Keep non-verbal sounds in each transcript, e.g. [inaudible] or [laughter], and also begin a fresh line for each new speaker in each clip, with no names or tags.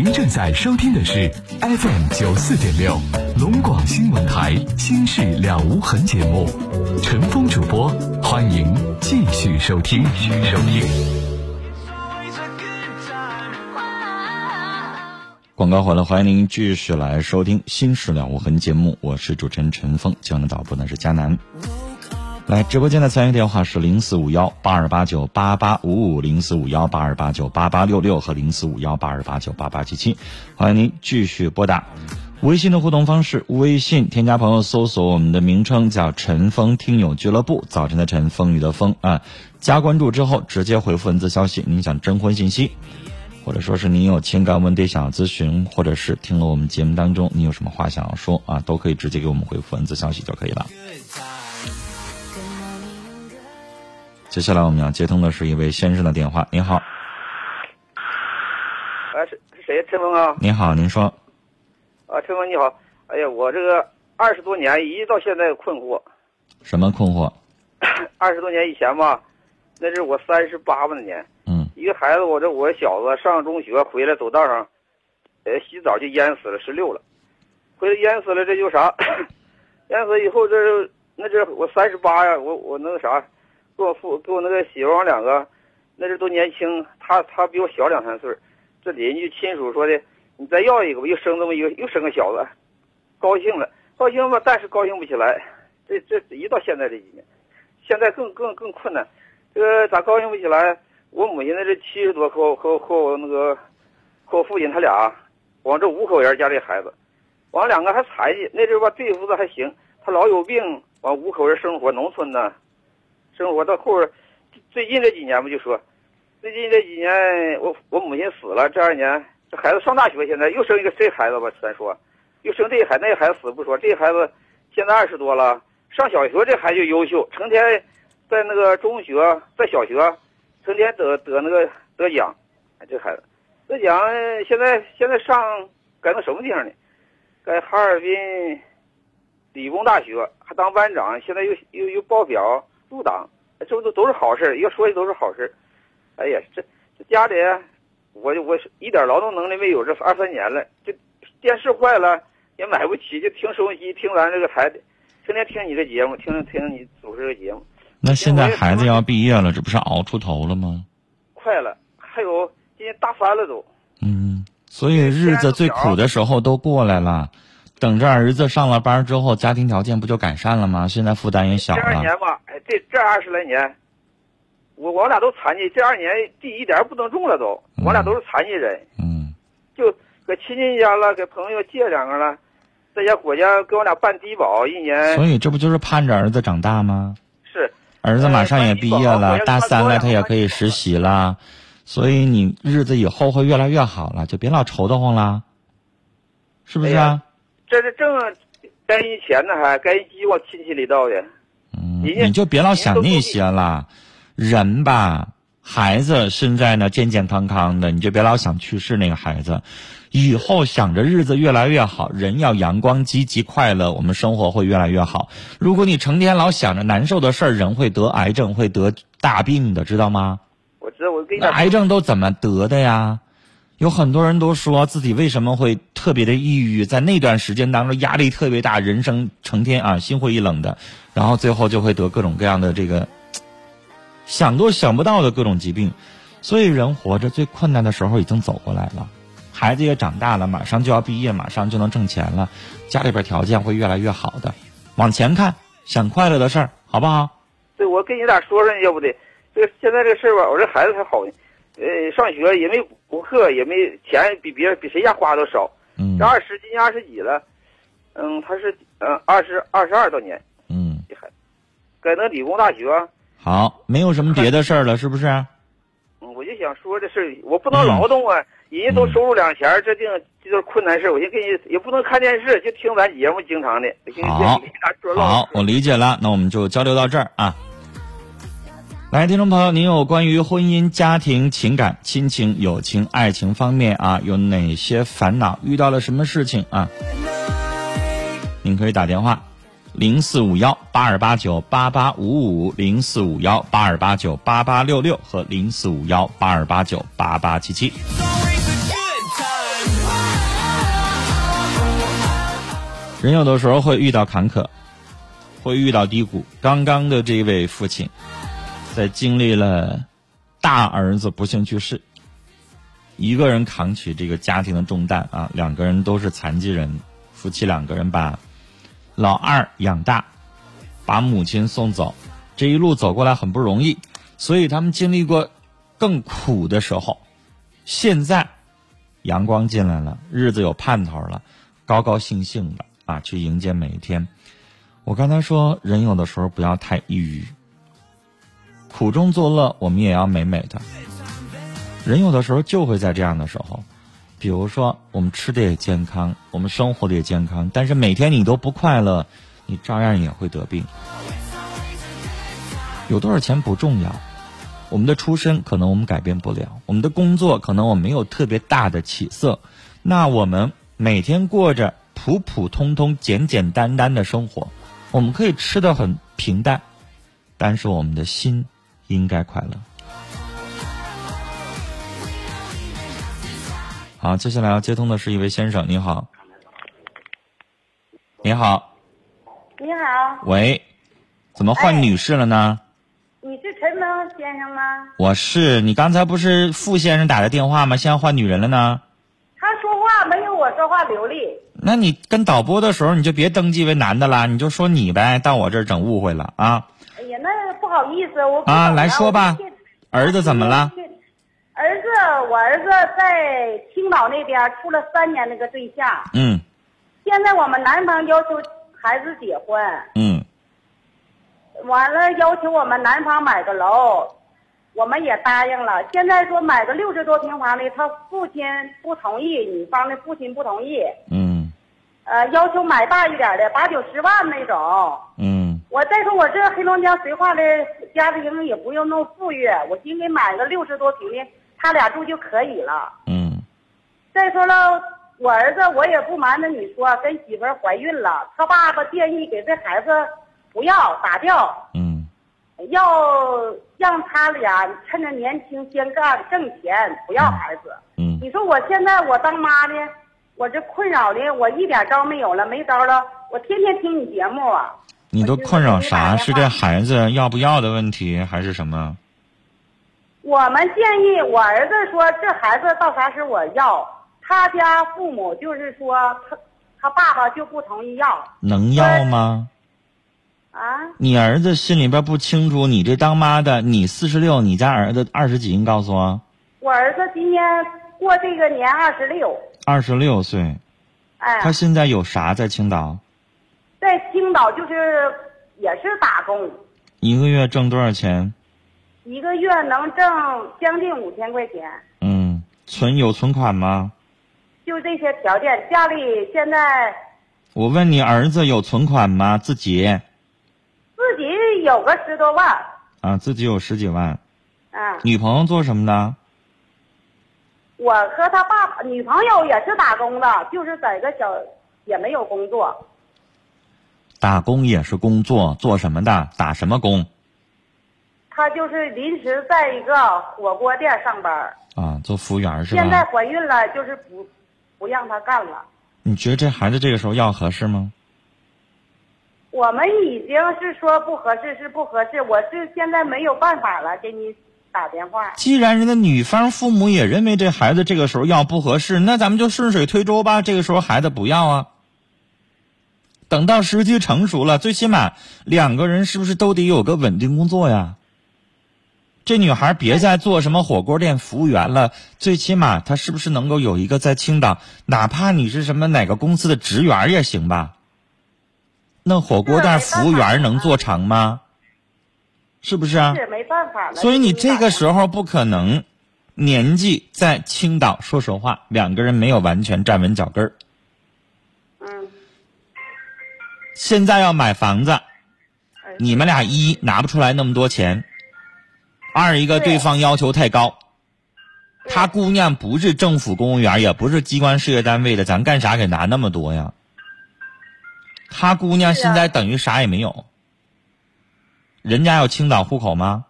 您正在收听的是 FM 九四点六龙广新闻台《心事了无痕》节目，陈峰主播，欢迎继续收听。继续收听。
广告回来，欢迎您继续来收听《心事了无痕》节目，我是主持人陈峰，今晚的导播呢是佳楠。来，直播间的参与电话是零四五幺八二八九八八五五、零四五幺八二八九八八六六和零四五幺八二八九八八七七，欢迎您继续拨打。微信的互动方式，微信添加朋友搜索我们的名称叫“陈峰听友俱乐部”，早晨的晨，风雨的风啊，加关注之后直接回复文字消息，您想征婚信息，或者说是您有情感问题想要咨询，或者是听了我们节目当中你有什么话想要说啊，都可以直接给我们回复文字消息就可以了。接下来我们要接通的是一位先生的电话。您好，
哎，是是谁？陈峰啊？
您好，您说。
啊，陈峰你好。哎呀，我这个二十多年一直到现在困惑。
什么困惑？[coughs]
二十多年以前吧，那是我三十八吧那年。
嗯。
一个孩子，我这我小子上中学回来走道上，呃，洗澡就淹死了，十六了。回来淹死了，这就啥？[coughs] 淹死以后，这那这我三十八呀，我我那个啥。给我父给我那个媳妇儿两个，那时都年轻，他他比我小两三岁这邻居亲属说的，你再要一个吧，又生这么一个，又生个小子，高兴了，高兴吧，但是高兴不起来。这这一到现在这几年，现在更更更困难。这个咋高兴不起来？我母亲那是七十多，和和和我那个和我父亲他俩，往这五口人家这孩子，完两个还残疾，那阵吧对付的还行，他老有病，完五口人生活农村呢。生活到后，最近这几年不就说，最近这几年我我母亲死了，这二年这孩子上大学，现在又生一个这孩子吧，咱说，又生这孩那孩子死不说，这孩子现在二十多了，上小学这孩子就优秀，成天在那个中学，在小学，成天得得那个得奖，这孩子得奖，现在现在上改到什么地方呢？在哈尔滨理工大学还当班长，现在又又又报表。入党，这不都都是好事要说的都是好事哎呀，这这家里，我我一点劳动能力没有，这二三年了，这电视坏了也买不起，就听收音机，听咱这个台，天天听你的节目，听听你主持的节目。
那现在孩子要毕业了，这不是熬出头了吗？
快了，还有今年大三了都。
嗯，所以日子最苦的时候都过来了。等着儿子上了班之后，家庭条件不就改善了吗？现在负担也小了。
这二年吧，哎，这这二十来年，我我俩都残疾，这二年地一点不能种了都，我俩都是残疾人。
嗯。
就搁亲戚家了，给朋友借两个了，在家国家给我俩办低保一年。
所以这不就是盼着儿子长大吗？
是。
儿子马上也毕业了，大三了，他也可以实习了，所以你日子以后会越来越好了，就别老愁得慌了，是不是啊？
这是挣该人钱呢，还该人急往亲戚里倒的。
嗯，你就别老想那些了。人吧，孩子现在呢健健康康的，你就别老想去世那个孩子。以后想着日子越来越好，人要阳光、积极、快乐，我们生活会越来越好。如果你成天老想着难受的事儿，人会得癌症，会得大病的，知道吗？
我知道，我跟你
讲癌症都怎么得的呀？有很多人都说自己为什么会特别的抑郁，在那段时间当中压力特别大，人生成天啊心灰意冷的，然后最后就会得各种各样的这个 [tsk] 想都想不到的各种疾病。所以人活着最困难的时候已经走过来了，孩子也长大了，马上就要毕业，马上就能挣钱了，家里边条件会越来越好的。往前看，想快乐的事儿，好不好？
对，我跟你俩说说，要不得，这个现在这个事儿吧，我这孩子才好呢。呃，上学也没补课，也没钱，比别人比谁家花都少。
嗯，
这二十今年二十几了，嗯，他是嗯二十二十二多年。
嗯，
这孩子，在那理工大学。
好，没有什么别的事儿了，是不是？
嗯，我就想说这事儿，我不能劳动啊，人家都收入两钱，这定这都是困难事我先给你，也不能看电视，就听咱节目，经常的。
好，好，我理解了，那我们就交流到这儿啊。来，听众朋友，您有关于婚姻、家庭、情感、亲情、友情、爱情方面啊，有哪些烦恼？遇到了什么事情啊？您可以打电话，零四五幺八二八九八八五五，零四五幺八二八九八八六六和零四五幺八二八九八八七七。人有的时候会遇到坎坷，会遇到低谷。刚刚的这位父亲。在经历了大儿子不幸去世，一个人扛起这个家庭的重担啊，两个人都是残疾人，夫妻两个人把老二养大，把母亲送走，这一路走过来很不容易，所以他们经历过更苦的时候，现在阳光进来了，日子有盼头了，高高兴兴的。啊，去迎接每一天。我刚才说，人有的时候不要太抑郁，苦中作乐，我们也要美美的。人有的时候就会在这样的时候，比如说我们吃的也健康，我们生活的也健康，但是每天你都不快乐，你照样也会得病。有多少钱不重要，我们的出身可能我们改变不了，我们的工作可能我们没有特别大的起色，那我们每天过着。普普通通、简简单单的生活，我们可以吃的很平淡，但是我们的心应该快乐。好，接下来要接通的是一位先生，你好，你好，
你好，
喂，怎么换女士了呢？
你是陈鹏先生吗？
我是，你刚才不是傅先生打的电话吗？现在换女人了呢？
他说话没有我说话流利。
那你跟导播的时候，你就别登记为男的啦，你就说你呗，到我这儿整误会了啊！
不好意思，我
啊，来说吧，儿子怎么了？
儿子，我儿子在青岛那边处了三年那个对象。
嗯。
现在我们男方要求孩子结婚。
嗯。
完了，要求我们男方买个楼。我们也答应了，现在说买个六十多平方的，他父亲不同意，女方的父亲不同意。
嗯。
呃，要求买大一点的，八九十万那种。
嗯。
我再说，我这黑龙江绥化的家庭也不用那么富裕，我寻思买个六十多平的，他俩住就可以了。
嗯。
再说了，我儿子我也不瞒着你说，跟媳妇怀孕了，他爸爸建议给这孩子不要打掉。
嗯。
要让他俩趁着年轻先干挣钱，不要孩子。
嗯，
你说我现在我当妈的，我这困扰的我一点招没有了，没招了。我天天听你节目啊。
你都困扰啥？是这孩子要不要的问题，还是什么？
我们建议我儿子说，这孩子到啥时我要。他家父母就是说，他他爸爸就不同意要。
能要吗？
啊！
你儿子心里边不清楚，你这当妈的，你四十六，你家儿子二十几？你告诉我。
我儿子今年过这个年二十六。
二十六岁。
哎。
他现在有啥在青岛？
在青岛就是也是打工。
一个月挣多少钱？
一个月能挣将近五千块钱。
嗯，存有存款吗？
就这些条件，家里现在。
我问你，儿子有存款吗？自己。
自己有个十多万
啊，自己有十几万。
嗯。
女朋友做什么的？
我和他爸爸，女朋友也是打工的，就是在个小，也没有工作。
打工也是工作，做什么的？打什么工？
他就是临时在一个火锅店上班。
啊，做服务员是吧？
现在怀孕了，就是不不让他干了。
你觉得这孩子这个时候要合适吗？
我们已经是说不合适，是不合适。我是现在没有办法了，给你打电话。
既然人家女方父母也认为这孩子这个时候要不合适，那咱们就顺水推舟吧。这个时候孩子不要啊。等到时机成熟了，最起码两个人是不是都得有个稳定工作呀？这女孩别再做什么火锅店服务员了，最起码她是不是能够有一个在青岛，哪怕你是什么哪个公司的职员也行吧？那火锅店服务员能做长吗？是不是啊？
是没办法了。
所以你这个时候不可能，年纪在青岛，说实话，两个人没有完全站稳脚跟儿。现在要买房子，你们俩一拿不出来那么多钱，二一个对方要求太高。他姑娘不是政府公务员，也不是机关事业单位的，咱干啥给拿那么多呀？他姑娘现在等于啥也没有，人家有青岛户口吗？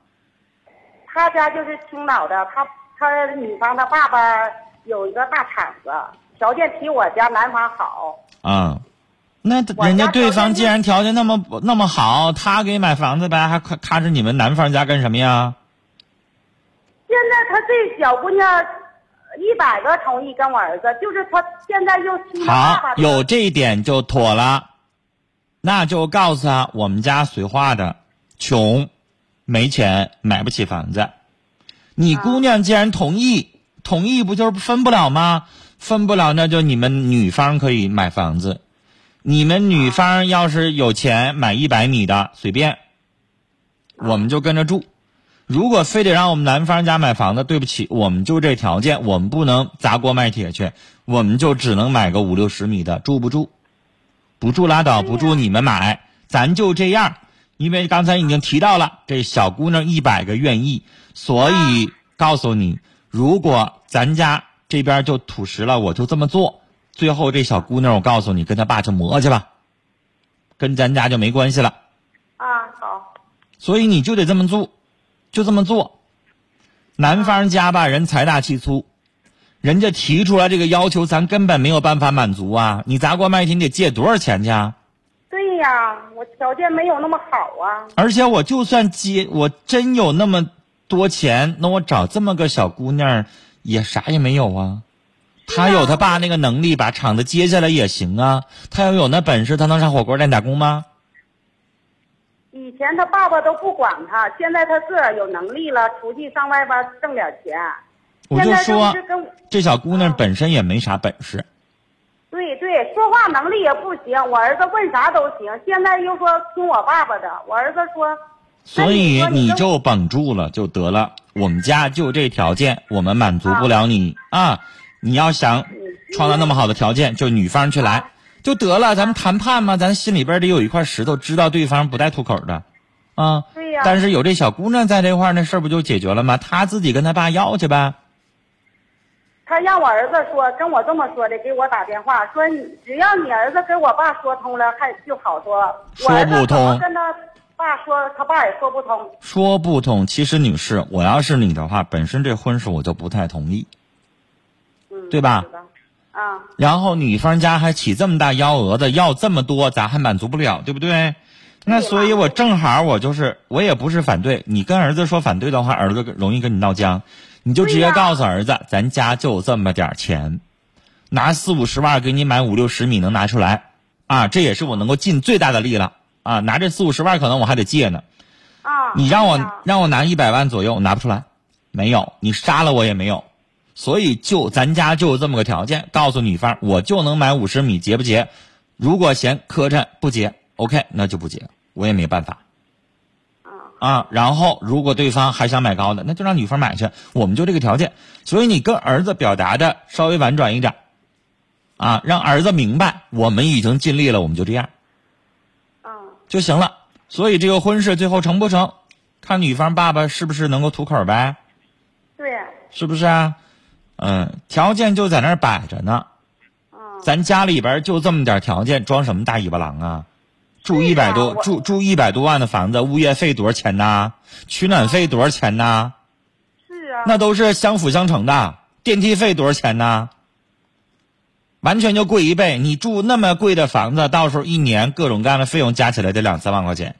他家就是青岛的，他他女方他爸爸有一个大厂子，条件比我家男方好。
啊，那
我
人家对方既然条件那么那么好，他给买房子呗，还看看着你们男方家干什么呀？
现在他这小姑娘一百个同意跟我儿子，就是他现在又
好有这一点就妥了，那就告诉他我们家绥化的，穷，没钱买不起房子。你
啊
姑娘既然同意，同意不就是分不了吗？分不了，那就你们女方可以买房子。你们女方要是有钱买一百米的随便，我们就跟着住。如果非得让我们男方家买房子，对不起，我们就这条件，我们不能砸锅卖铁去，我们就只能买个五六十米的，住不住？不住拉倒，不住你们买，咱就这样。因为刚才已经提到了，这小姑娘一百个愿意，所以告诉你，如果咱家这边就土实了，我就这么做。最后这小姑娘，我告诉你，跟她爸去磨去吧，跟咱家就没关系了。
啊，好，
所以你就得这么做，就这么做。男方家吧，人财大气粗，人家提出来这个要求，咱根本没有办法满足啊！你砸锅卖铁，你得借多少钱去啊？
对呀，我条件没有那么好啊。
而且我就算借，我真有那么多钱，那我找这么个小姑娘，也啥也没有啊。他有他爸那个能力，把厂子接下来也行啊。他要有那本事，他能上火锅店打工吗？
以前他爸爸都不管他，现在他自个儿有能力了，出去上外边挣点钱。
我就说这小姑娘本身也没啥本事。
对对，说话能力也不行，我儿子问啥都行。现在又说听我爸爸的，我儿子说，
所以你就绷住了就得了。我们家就这条件，我们满足不了你啊！你要想创造那么好的条件，就女方去来就得了。咱们谈判嘛，咱心里边得有一块石头，知道对方不带吐口的，啊。
对呀
但是有这小姑娘在这块儿，那事儿不就解决了吗？她自己跟她爸要去呗。
他让我儿子说，跟我这么说的，给我打电话说，你只要你儿子跟我爸说通了，还就好说。
说不通
跟他爸说，他爸也说不通。
说不通。其实女士，我要是你的话，本身这婚事我就不太同意。
嗯，
对吧？
啊，
然后女方家还起这么大幺蛾子，要这么多，咱还满足不了，对不对？那所以，我正好我就是，我也不是反对。你跟儿子说反对的话，儿子容易跟你闹僵，你就直接告诉儿子，咱家就这么点儿钱，拿四五十万给你买五六十米能拿出来，啊，这也是我能够尽最大的力了啊！拿这四五十万可能我还得借呢，
啊，
你让我让我拿一百万左右，我拿不出来，没有，你杀了我也没有，所以就咱家就有这么个条件，告诉女方我就能买五十米，结不结？如果嫌磕碜不结，OK，那就不结，我也没办法。啊，然后如果对方还想买高的，那就让女方买去，我们就这个条件。所以你跟儿子表达的稍微婉转一点，啊，让儿子明白我们已经尽力了，我们就这样。
嗯，
就行了。所以这个婚事最后成不成，看女方爸爸是不是能够吐口呗，
对，
是不是啊？嗯，条件就在那儿摆着呢。
嗯，
咱家里边就这么点条件，装什么大尾巴狼啊？住一百多，住住一百多万的房子，物业费多少钱呐？取暖费多少钱呐？
是啊，
那都是相辅相成的。电梯费多少钱呢？完全就贵一倍。你住那么贵的房子，到时候一年各种各样的费用加起来得两三万块钱。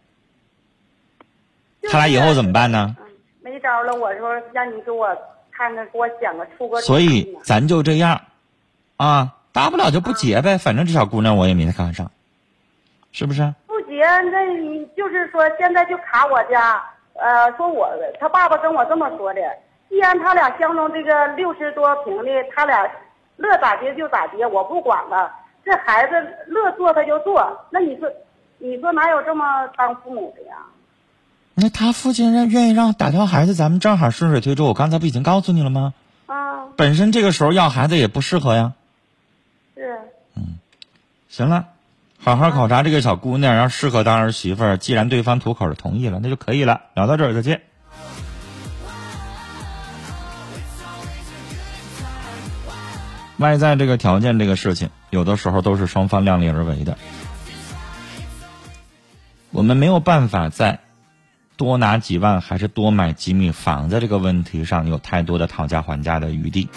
他俩以后怎么办呢？
嗯，没招了。我说让你给我看看，给我讲个出个
所以咱就这样，啊，大不了就不结呗，反正这小姑娘我也没太看上，是不是？
不结，那你就是说现在就卡我家，呃，说我他爸爸跟我这么说的，既然他俩相中这个六十多平的，他俩乐咋结就咋结，我不管了。这孩子乐做他就做，那你说，你说哪有这么当父母的呀？
那他父亲让愿意让打掉孩子，咱们正好顺水推舟。我刚才不已经告诉你了吗？
啊，
本身这个时候要孩子也不适合呀。
是，嗯
行了，好好考察这个小姑娘，要适合当儿媳妇儿。既然对方吐口同意了，那就可以了。聊到这儿，再见。外在这个条件这个事情，有的时候都是双方量力而为的。我们没有办法在多拿几万还是多买几米房子这个问题上有太多的讨价还价的余地。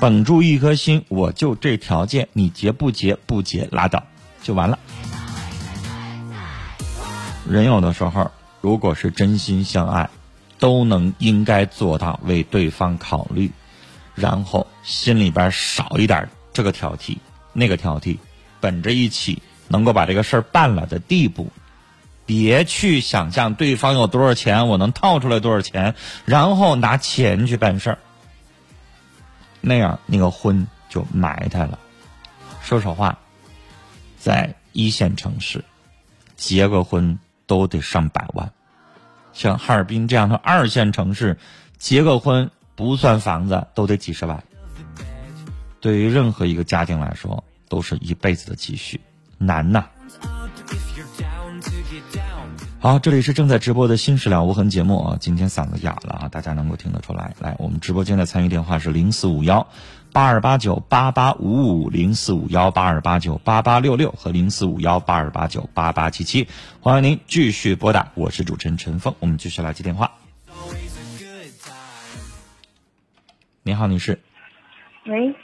绷住一颗心，我就这条件，你结不结？不结拉倒，就完了。人有的时候，如果是真心相爱，都能应该做到为对方考虑，然后心里边少一点这个挑剔、那个挑剔，本着一起能够把这个事儿办了的地步，别去想象对方有多少钱，我能套出来多少钱，然后拿钱去办事儿，那样那个婚就埋汰了。说实话，在一线城市结个婚。都得上百万，像哈尔滨这样的二线城市，结个婚不算房子都得几十万。对于任何一个家庭来说，都是一辈子的积蓄，难呐。好，这里是正在直播的《新事了无痕》节目啊，今天嗓子哑了啊，大家能够听得出来。来，我们直播间的参与电话是零四五幺。八二八九八八五五零四五幺八二八九八八六六和零四五幺八二八九八八七七，欢迎您继续拨打，我是主持人陈峰，我们继续来接电话。你好，女士。
喂。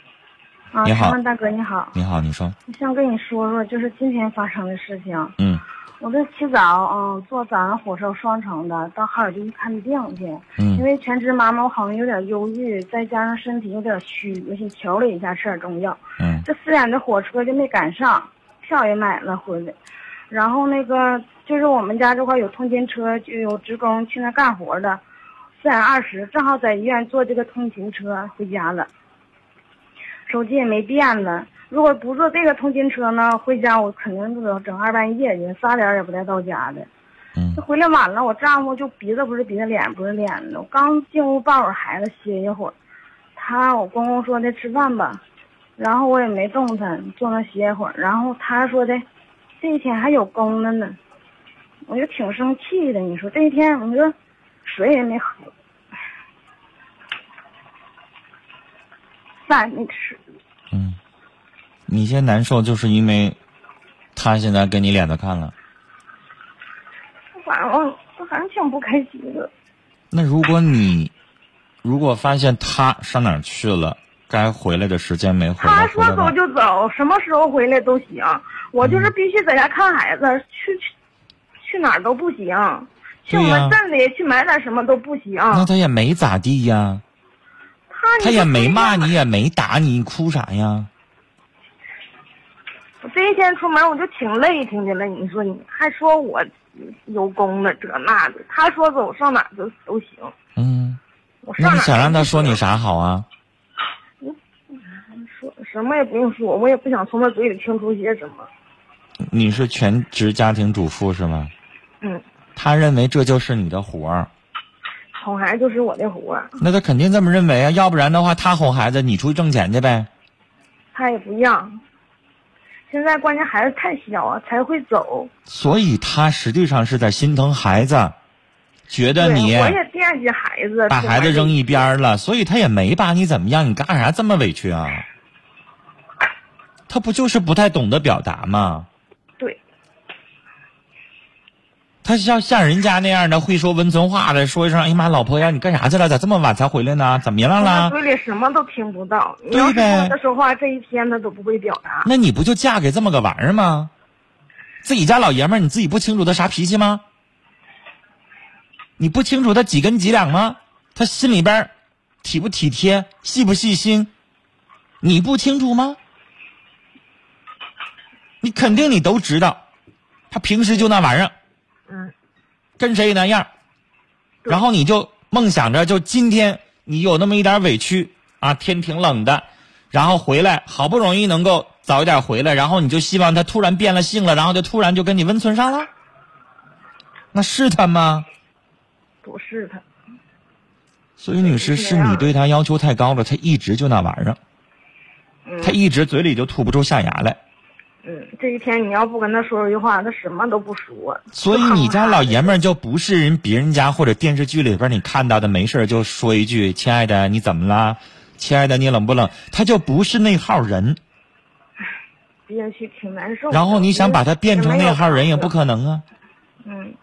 啊，
你好，
大哥，你好。
你好，你说。
我想跟你说说，就是今天发生的事情。
嗯。
我这起早，嗯，坐早上火车双城的到哈尔滨看病去。
嗯。
因为全职妈妈，我好像有点忧郁，再加上身体有点虚，我想调理一下，吃点中药。
嗯。
这四点的火车就没赶上，票也买了回来。然后那个就是我们家这块有通勤车，就有职工去那干活的。四点二十，正好在医院坐这个通勤车回家了。手机也没电了。如果不坐这个通勤车呢，回家我肯定得整二半夜去，三点也不带到家的。
嗯，
这回来晚了，我丈夫就鼻子不是鼻子，脸不是脸的。我刚进屋抱会儿孩子歇一会儿，他我公公说的吃饭吧，然后我也没动弹，坐那歇一会儿。然后他说的，这一天还有工的呢，我就挺生气的。你说这一天，我说水也没喝，饭没吃。
嗯。你现在难受，就是因为他现在给你脸子看了。
反正我反正挺不开心的。
那如果你如果发现他上哪儿去了，该回来的时间没回来，
他说走就走，什么时候回来都行。我就是必须在家看孩子，去去去哪儿都不行。去我们镇里去买点什么都不行。那
他也没咋地呀。
他
他也没骂你，也没打你，你哭啥呀？
我这一天出门我就挺累，听见了？你说你还说我有功的这那的，他说走上哪都都行。
嗯，
我
那你想让他说你啥好啊？
说什么也不用说，我也不想从他嘴里听出些什么。
你是全职家庭主妇是吗？
嗯。
他认为这就是你的活儿。
哄孩子就是我的活儿。
那他肯定这么认为啊，要不然的话，他哄孩子，你出去挣钱去呗。
他也不让。现在关键孩子太小啊，才会走。
所以他实际上是在心疼孩子，觉得你
我也惦记孩子，
把孩子扔一边了，所以他也没把你怎么样。你干啥这么委屈啊？他不就是不太懂得表达吗？
对。
他像像人家那样的会说温存话的，说一声：“哎呀妈，老婆呀，你干啥去了？咋这么晚才回来呢？怎么样了？”
嘴里什么都听不到。
对呗。
他说话这一天他都不会表达。
那你不就嫁给这么个玩意儿吗？自己家老爷们儿，你自己不清楚他啥脾气吗？你不清楚他几根几两吗？他心里边体不体贴、细不细心，你不清楚吗？你肯定你都知道，他平时就那玩意儿。
嗯，
跟谁那样，然后你就梦想着，就今天你有那么一点委屈啊，天挺冷的，然后回来好不容易能够早一点回来，然后你就希望他突然变了性了，然后就突然就跟你温存上了，那是他吗？
不是他。
所以，女士，是你对他要求太高了，他一直就那玩意儿，他一直嘴里就吐不出象牙来。
嗯，这一天你要不跟他说一句话，他什么都不说。
所以你家老爷们儿就不是人别人家或者电视剧里边你看到的，没事就说一句“亲爱的，你怎么了？亲爱的，你冷不冷？”他就不是那号人。[laughs]
憋屈挺难受。
然后你想把他变成那号人也不可能
啊。嗯。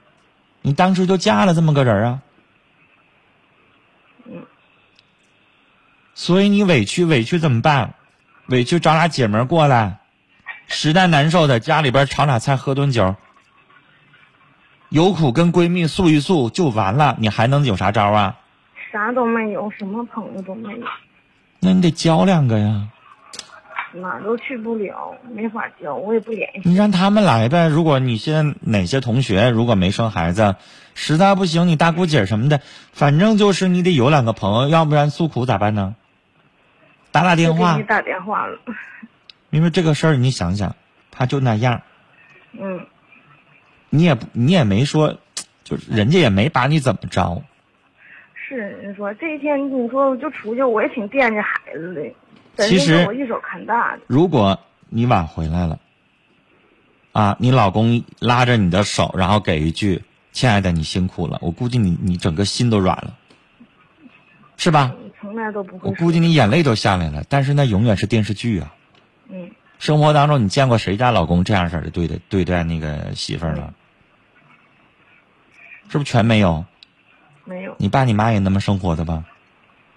你当时就嫁了这么个人啊。
嗯。
所以你委屈委屈怎么办？委屈找俩姐们儿过来，实在难受的家里边炒俩菜喝顿酒，有苦跟闺蜜诉一诉就完了，你还能有啥招啊？
啥都没有，什么朋友都没有，
那你得交两个呀。
哪儿都去不了，没法交，我也不联系。
你让他们来呗。如果你现在哪些同学如果没生孩子，实在不行，你大姑姐什么的，反正就是你得有两个朋友，要不然诉苦咋办呢？打打电话
给你，打电话了，
因为这个事儿你想想，他就那样，
嗯，
你也不你也没说，就是人家也没把你怎么着。
是你说这一天你说我就出去，我也挺惦记孩子的，
其实
我一手看大的，
如果你晚回来了，啊，你老公拉着你的手，然后给一句“亲爱的，你辛苦了”，我估计你你整个心都软了，是吧？
从来都不会。
我估计你眼泪都下来了。但是那永远是电视剧啊！
嗯，
生活当中你见过谁家老公这样式的对待对待那个媳妇儿了？是不是全没有？
没有，
你爸你妈也那么生活的吧？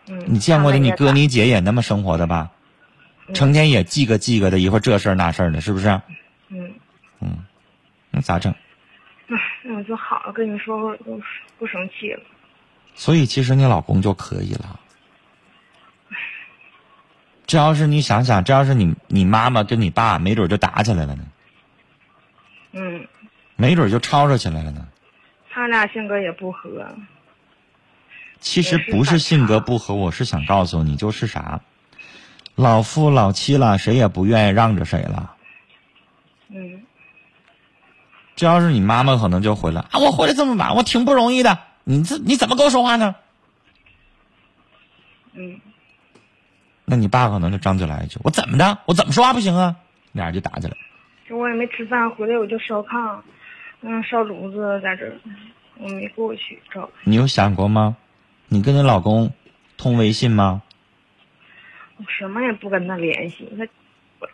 嗯，
你见过的你哥你姐也那么生活的吧？
嗯
成天也记个记个的，一会儿这事儿那事儿的，是不是？
嗯，嗯
那咋整？
那我就好了，跟你说说，不不生气了。
所以其实你老公就可以了。这要是你想想，这要是你你妈妈跟你爸，没准就打起来了呢，
嗯，
没准就吵吵起来了呢。
他俩性格也不合。
其实不是性格不合，我是想告诉你，就是啥，老夫老妻了，谁也不愿意让着谁了。
嗯，
这要是你妈妈，可能就回来啊，我回来这么晚，我挺不容易的，你这你怎么跟我说话呢？
嗯，
那你爸可能就张嘴来一句：“我怎么的？我怎么说话不行啊？”俩人就打起来。
就我也没吃饭，回来我就烧炕，嗯，烧炉子在这儿，我没过去找。
你有想过吗？你跟你老公通微信吗？
我什么也不跟他联系。他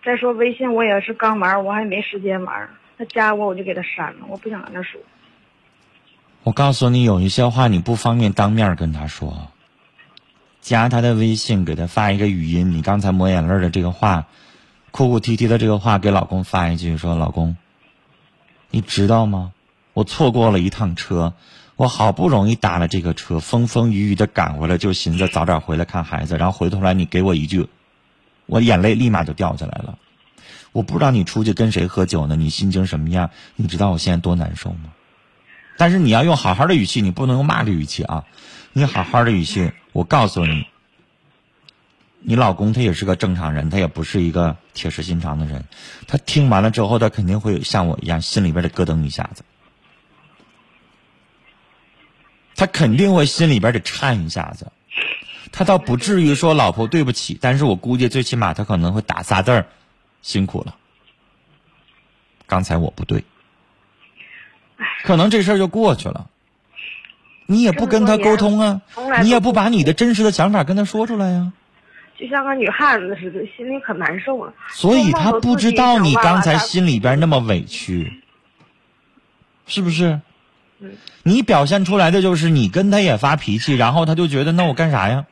再说微信，我也是刚玩，我还没时间玩。他加我，我就给他删了，我不想跟他说。
我告诉你，有一些话你不方便当面跟他说，加他的微信，给他发一个语音。你刚才抹眼泪的这个话，哭哭啼啼的这个话，给老公发一句，说：“老公，你知道吗？我错过了一趟车，我好不容易打了这个车，风风雨雨的赶回来，就寻思早点回来看孩子。然后回头来你给我一句，我眼泪立马就掉下来了。我不知道你出去跟谁喝酒呢，你心情什么样？你知道我现在多难受吗？但是你要用好好的语气，你不能用骂的语气啊！你好好的语气，我告诉你，你老公他也是个正常人，他也不是一个铁石心肠的人。他听完了之后，他肯定会像我一样，心里边得咯噔一下子。他肯定会心里边得颤一下子。他倒不至于说老婆对不起，但是我估计最起码他可能会打仨字儿，辛苦了。刚才我不对，可能这事儿就过去了。你也不跟他沟通啊你也不把你的真实的想法跟他说出来呀、
就像个女汉子似的，心里可难受了。
所以他不知道你刚才
心
心里边那么委屈，是不是？
嗯
你表现出来的就是你跟他也发脾气，然后他就觉得那我干啥呀？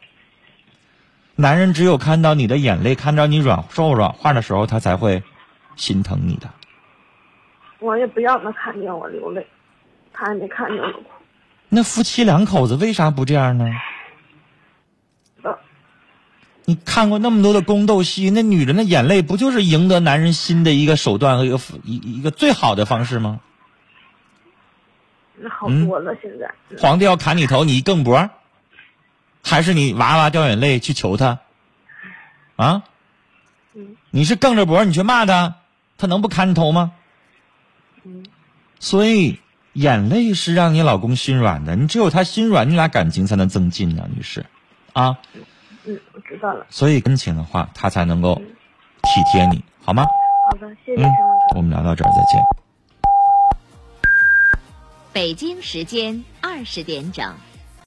男人只有看到你的眼泪，看到你软说软话的时候，他才会心疼你的。
我也不让他看见我流泪，他也没看见我哭。
那夫妻两口子为啥不这样呢？
呃
你看过那么多的宫斗戏，那女人的眼泪不就是赢得男人心的一个手段和一个一一个最好的方式吗？
那好
嗯
多了，现在。
皇帝要砍你头，你一更脖，还是你哇哇掉眼泪去求他？啊？
嗯
你是梗着脖你去骂他，他能不砍你头吗？
嗯
所以眼泪是让你老公心软的，你只有他心软，你俩感情才能增进呢，女士，啊，
嗯，我知道了。
所以跟前的话，他才能够体贴你，好吗？
好的，谢谢。
我们聊到这儿，再见。
北京时间二十点整。